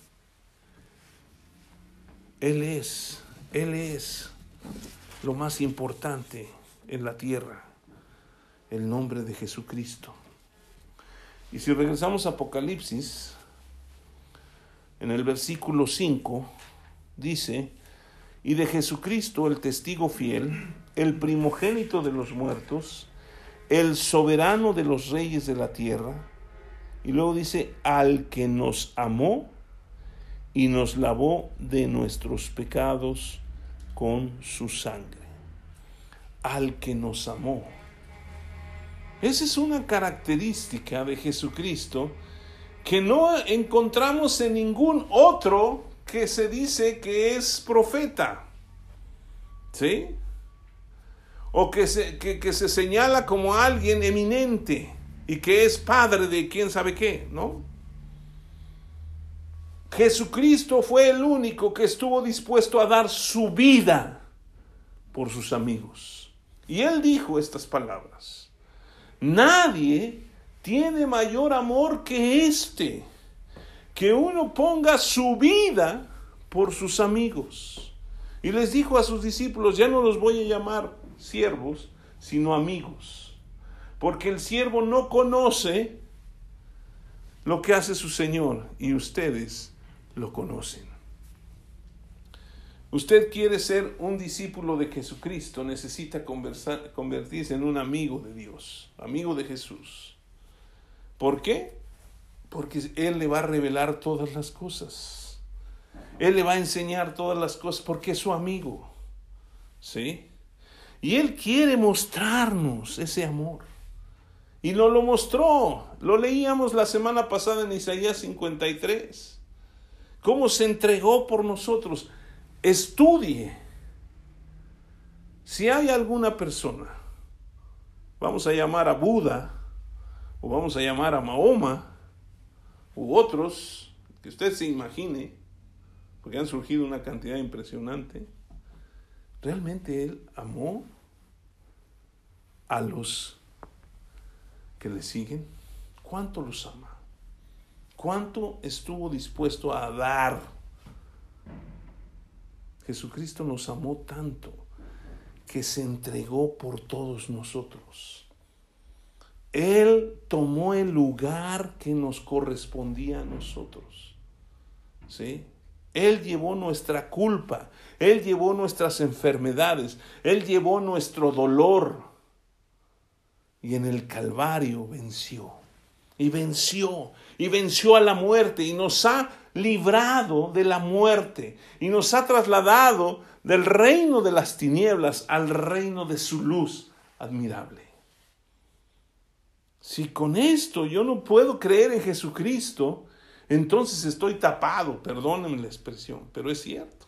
Él es, Él es lo más importante en la tierra, el nombre de Jesucristo. Y si regresamos a Apocalipsis, en el versículo 5, dice, y de Jesucristo el testigo fiel, el primogénito de los muertos, el soberano de los reyes de la tierra, y luego dice, al que nos amó y nos lavó de nuestros pecados con su sangre. Al que nos amó. Esa es una característica de Jesucristo que no encontramos en ningún otro que se dice que es profeta. ¿Sí? O que se, que, se señala como alguien eminente y que es padre de quién sabe qué, ¿no? Jesucristo fue el único que estuvo dispuesto a dar su vida por sus amigos. Y él dijo estas palabras. Nadie tiene mayor amor que este, que uno ponga su vida por sus amigos. Y les dijo a sus discípulos, ya no los voy a llamar siervos, sino amigos. Porque el siervo no conoce lo que hace su Señor y ustedes lo conocen. Usted quiere ser un discípulo de Jesucristo, necesita convertirse en un amigo de Dios, amigo de Jesús. ¿Por qué? Porque Él le va a revelar todas las cosas. Él le va a enseñar todas las cosas porque es su amigo. ¿Sí? Y Él quiere mostrarnos ese amor. Y no lo mostró. Lo leíamos la semana pasada en Isaías 53 cómo se entregó por nosotros. Estudie. Si hay alguna persona, vamos a llamar a Buda, o vamos a llamar a Mahoma, u otros, que usted se imagine, porque han surgido una cantidad impresionante, realmente él amó a los que le siguen. ¿Cuánto los ama? ¿Cuánto estuvo dispuesto a dar? Jesucristo nos amó tanto que se entregó por todos nosotros. Él tomó el lugar que nos correspondía a nosotros. ¿Sí? Él llevó nuestra culpa, Él llevó nuestras enfermedades, Él llevó nuestro dolor y en el Calvario venció y venció, y venció a la muerte, y nos ha librado de la muerte, y nos ha trasladado del reino de las tinieblas al reino de su luz admirable. Si con esto yo no puedo creer en Jesucristo, entonces estoy tapado, perdónenme la expresión, pero es cierto.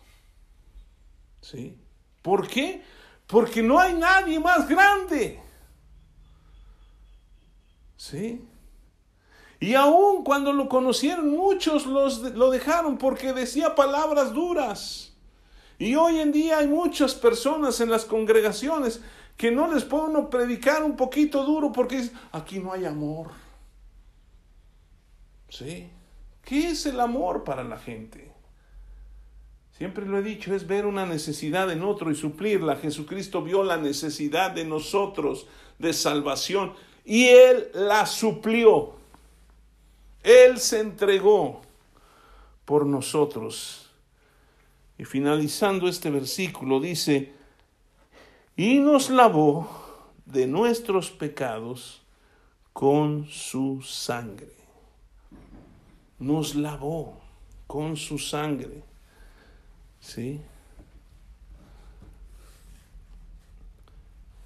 ¿Sí? ¿Por qué? Porque no hay nadie más grande. ¿Sí? Y aún cuando lo conocieron, muchos los, lo dejaron porque decía palabras duras. Y hoy en día hay muchas personas en las congregaciones que no les puede uno predicar un poquito duro porque aquí no hay amor. ¿Sí? ¿Qué es el amor para la gente? Siempre lo he dicho, es ver una necesidad en otro y suplirla. Jesucristo vio la necesidad de nosotros de salvación y Él la suplió. Él se entregó por nosotros. Y finalizando este versículo dice, y nos lavó de nuestros pecados con su sangre. Nos lavó con su sangre. ¿Sí?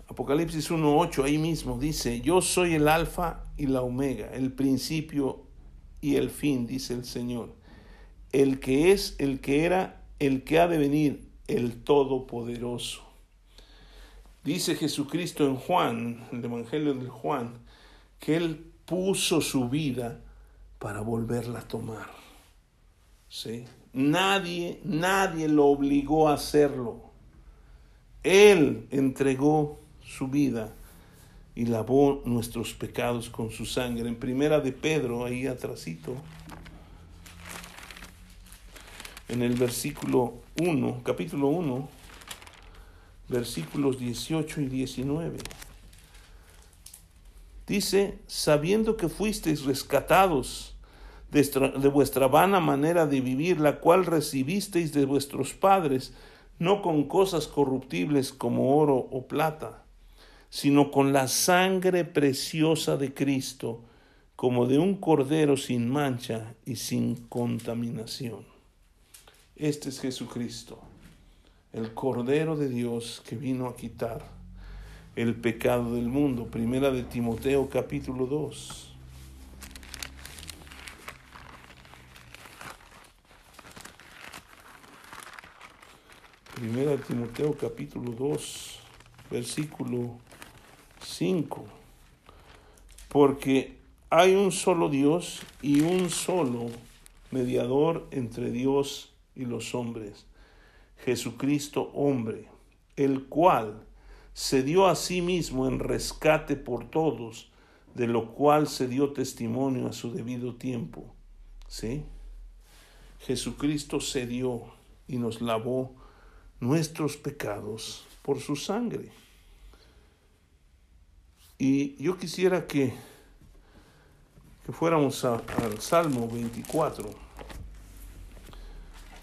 Apocalipsis 1.8 ahí mismo dice, yo soy el alfa y la omega, el principio y el fin, dice el Señor, el que es, el que era, el que ha de venir, el Todopoderoso. Dice Jesucristo en Juan, el Evangelio de Juan, que Él puso su vida para volverla a tomar. ¿Sí? Nadie, nadie lo obligó a hacerlo. Él entregó su vida y lavó nuestros pecados con su sangre. En primera de Pedro, ahí atrásito, en el versículo 1, capítulo 1, versículos 18 y 19. Dice, sabiendo que fuisteis rescatados de vuestra vana manera de vivir, la cual recibisteis de vuestros padres, no con cosas corruptibles como oro o plata, sino con la sangre preciosa de Cristo, como de un cordero sin mancha y sin contaminación. Este es Jesucristo el Cordero de Dios que vino a quitar el pecado del mundo. Primera de Timoteo capítulo 2. Primera de Timoteo capítulo 2, versículo 5. Porque hay un solo Dios y un solo mediador entre Dios y los hombres Jesucristo hombre, el cual se dio a sí mismo en rescate por todos, de lo cual se dio testimonio a su debido tiempo. ¿Sí? Jesucristo se dio y nos lavó nuestros pecados por su sangre. Y yo quisiera que, que fuéramos al Salmo 24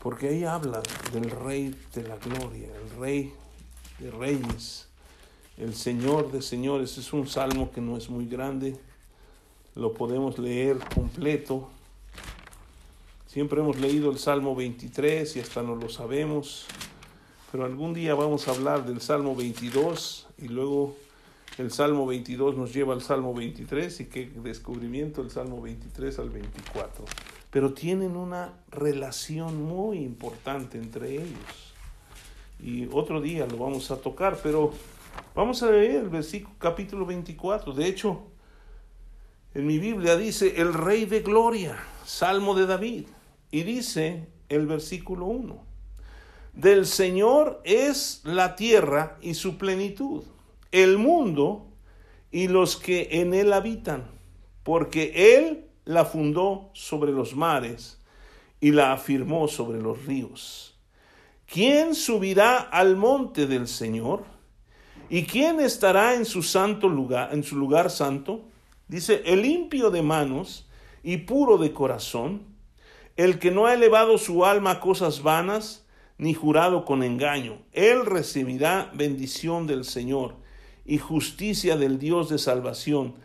porque ahí habla del Rey de la Gloria, el Rey de Reyes, el Señor de Señores. Es un salmo que no es muy grande, lo podemos leer completo. Siempre hemos leído el Salmo 23 y hasta no lo sabemos, pero algún día vamos a hablar del Salmo 22 y luego el Salmo 22 nos lleva al Salmo 23 y qué descubrimiento el Salmo 23 al 24 pero tienen una relación muy importante entre ellos. Y otro día lo vamos a tocar, pero vamos a leer el versículo capítulo 24. De hecho, en mi Biblia dice el Rey de Gloria, Salmo de David, y dice el versículo 1. Del Señor es la tierra y su plenitud, el mundo y los que en él habitan, porque Él la fundó sobre los mares y la afirmó sobre los ríos. ¿Quién subirá al monte del Señor? ¿Y quién estará en su santo lugar, en su lugar santo? Dice, el limpio de manos y puro de corazón, el que no ha elevado su alma a cosas vanas, ni jurado con engaño. Él recibirá bendición del Señor y justicia del Dios de salvación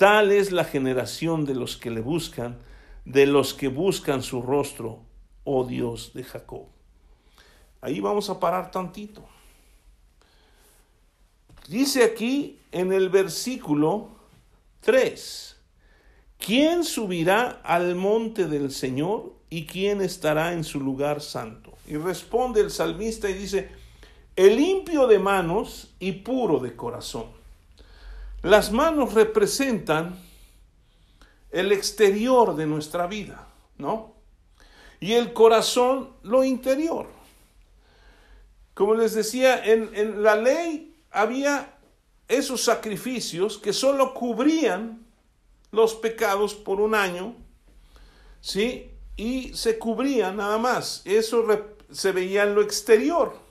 Tal es la generación de los que le buscan, de los que buscan su rostro, oh Dios de Jacob. Ahí vamos a parar tantito. Dice aquí en el versículo 3, ¿quién subirá al monte del Señor y quién estará en su lugar santo? Y responde el salmista y dice, el limpio de manos y puro de corazón las manos representan el exterior de nuestra vida, ¿no? Y el corazón lo interior. Como les decía, en, la ley había esos sacrificios que solo cubrían los pecados por un año, ¿sí? Y se cubrían nada más. Eso se veía en lo exterior.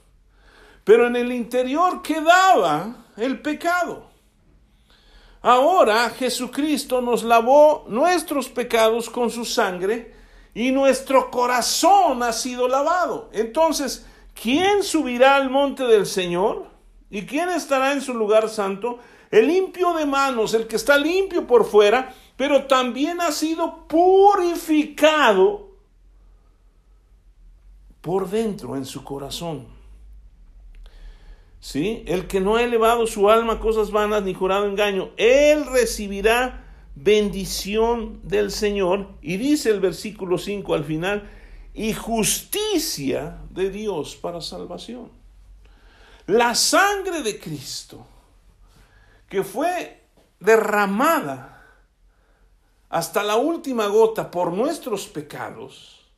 Pero en el interior quedaba el pecado. Ahora Jesucristo nos lavó nuestros pecados con su sangre y nuestro corazón ha sido lavado. Entonces, ¿quién subirá al monte del Señor? ¿Y quién estará en su lugar santo? El limpio de manos, el que está limpio por fuera, pero también ha sido purificado por dentro, en su corazón. ¿Sí? El que no ha elevado su alma a cosas vanas ni jurado engaño, él recibirá bendición del Señor. Y dice el versículo 5 al final, y justicia de Dios para salvación. La sangre de Cristo, que fue derramada hasta la última gota por nuestros pecados,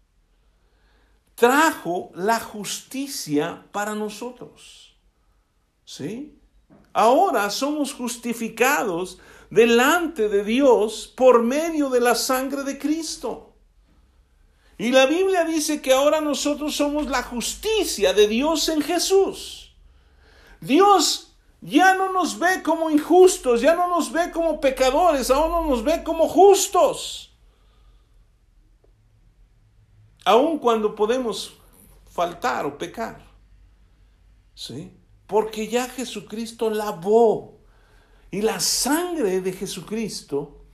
trajo la justicia para nosotros. ¿Sí? Ahora somos justificados delante de Dios por medio de la sangre de Cristo. Y la Biblia dice que ahora nosotros somos la justicia de Dios en Jesús. Dios ya no nos ve como injustos, ya no nos ve como pecadores, ahora nos ve como justos. Aun cuando podemos faltar o pecar. ¿Sí? Porque ya Jesucristo lavó. Y la sangre de Jesucristo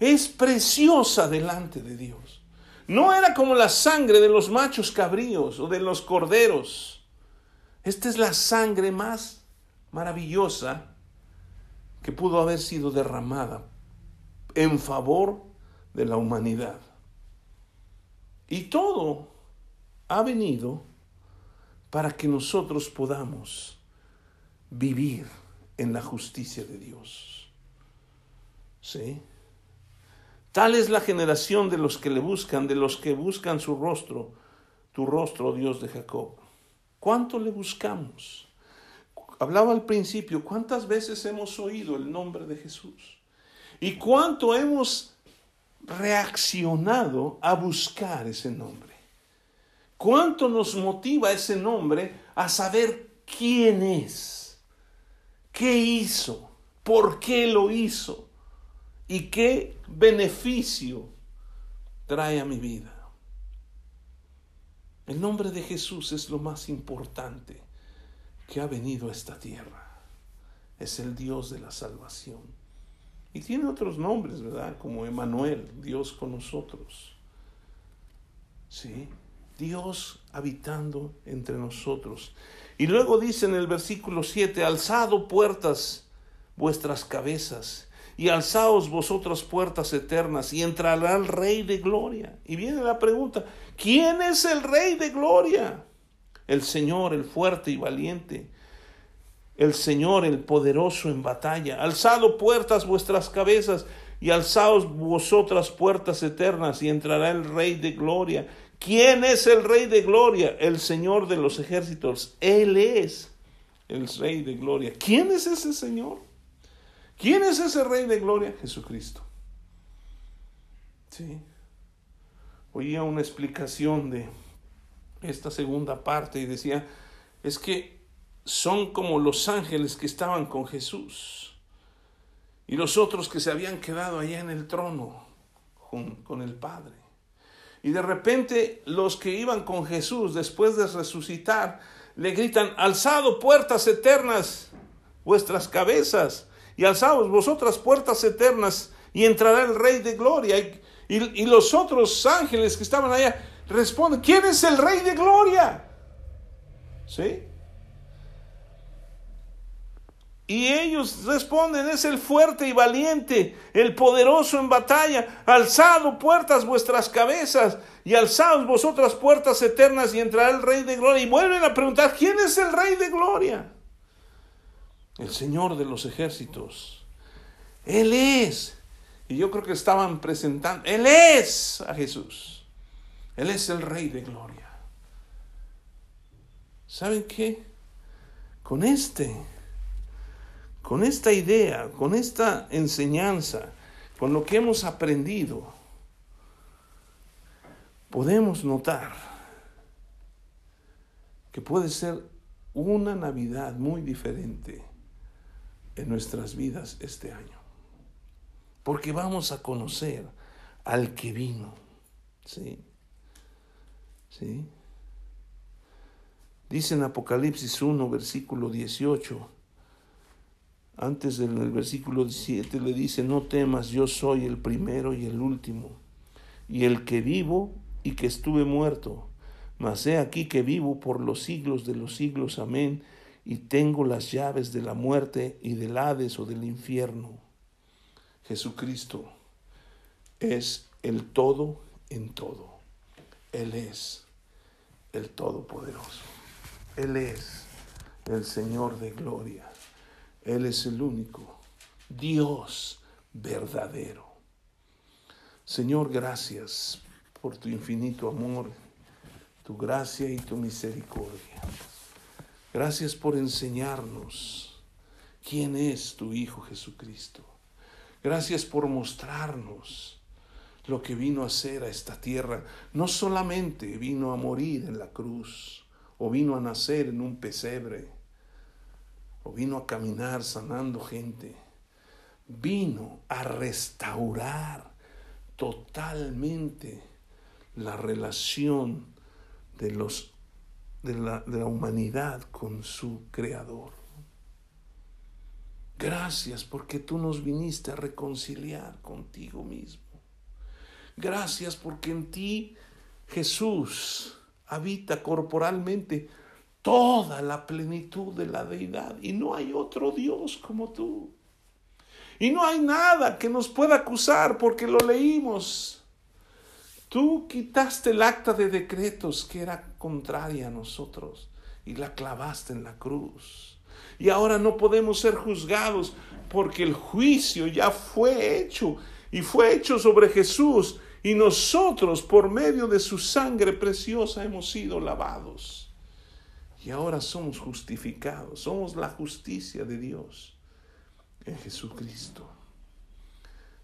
es preciosa delante de Dios. No era como la sangre de los machos cabríos o de los corderos. Esta es la sangre más maravillosa que pudo haber sido derramada en favor de la humanidad. Y todo ha venido para que nosotros podamos vivir en la justicia de Dios. ¿Sí? Tal es la generación de los que le buscan, de los que buscan su rostro, tu rostro, Dios de Jacob. ¿Cuánto le buscamos? hablaba al principio, ¿cuántas veces hemos oído el nombre de Jesús? ¿Y cuánto hemos reaccionado a buscar ese nombre? ¿Cuánto nos motiva ese nombre a saber quién es? ¿Qué hizo? ¿Por qué lo hizo? ¿Y qué beneficio trae a mi vida? El nombre de Jesús es lo más importante que ha venido a esta tierra. Es el Dios de la salvación. Y tiene otros nombres, ¿verdad? Como Emanuel, Dios con nosotros. ¿Sí? Dios habitando entre nosotros. Y luego dice en el versículo 7, alzado puertas vuestras cabezas y alzaos vosotras puertas eternas y entrará el Rey de Gloria. Y viene la pregunta, ¿quién es el Rey de Gloria? el Señor, el fuerte y valiente, el Señor, el poderoso en batalla. Alzado puertas vuestras cabezas y alzaos vosotras puertas eternas y entrará el Rey de Gloria. ¿Quién es el Rey de Gloria? El Señor de los ejércitos. Él es el Rey de Gloria. ¿Quién es ese Señor? ¿Quién es ese Rey de Gloria? Jesucristo. Sí. Oía una explicación de esta segunda parte y decía, es que son como los ángeles que estaban con Jesús y los otros que se habían quedado allá en el trono con, con el Padre. Y de repente los que iban con Jesús después de resucitar le gritan, alzado puertas eternas vuestras cabezas y alzaos vosotras puertas eternas y entrará el Rey de Gloria. Y, y, y los otros ángeles que estaban allá responde, ¿quién es el Rey de Gloria? ¿Sí? Y ellos responden, es el fuerte y valiente, el poderoso en batalla. Alzado puertas vuestras cabezas y alzaos vosotras puertas eternas y entrará el Rey de Gloria. Y vuelven a preguntar, ¿quién es el Rey de Gloria? El Señor de los ejércitos. Él es. Y yo creo que estaban presentando, Él es a Jesús. Él es el Rey de Gloria. ¿Saben qué? Con este, con esta idea, con esta enseñanza, con lo que hemos aprendido, podemos notar que puede ser una Navidad muy diferente en nuestras vidas este año. Porque vamos a conocer al que vino. ¿sí? ¿Sí? Dice en Apocalipsis 1, versículo 18, Antes del versículo 17 le dice, no temas, yo soy el primero y el último, y el que vivo y que estuve muerto, mas he aquí que vivo por los siglos de los siglos, amén, y tengo las llaves de la muerte y del Hades o del infierno. Jesucristo es el todo en todo. Él es el Todopoderoso. Él es el Señor de gloria. Él es el único Dios verdadero. Señor, gracias por tu infinito amor, tu gracia y tu misericordia. Gracias por enseñarnos quién es tu Hijo Jesucristo. Gracias por mostrarnos lo que vino a hacer a esta tierra. No solamente vino a morir en la cruz o vino a nacer en un pesebre vino a caminar sanando gente. Vino a restaurar totalmente la relación de, los, de, la, de la humanidad con su creador. Gracias porque tú nos viniste a reconciliar contigo mismo. Gracias porque en ti Jesús habita corporalmente toda la plenitud de la deidad y no hay otro Dios como tú. Y no hay nada que nos pueda acusar porque lo leímos. Tú quitaste el acta de decretos que era contraria a nosotros y la clavaste en la cruz. Y ahora no podemos ser juzgados porque el juicio ya fue hecho y fue hecho sobre Jesús y nosotros por medio de su sangre preciosa hemos sido lavados y ahora somos justificados, somos la justicia de Dios en Jesucristo.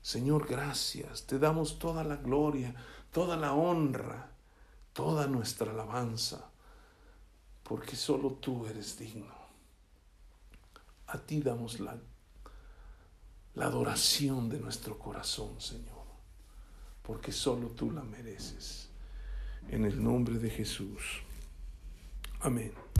Señor, gracias, te damos toda la gloria, toda la honra, toda nuestra alabanza, porque solo tú eres digno. A ti damos la, la adoración de nuestro corazón, Señor, porque solo tú la mereces. En el nombre de Jesús. Amén.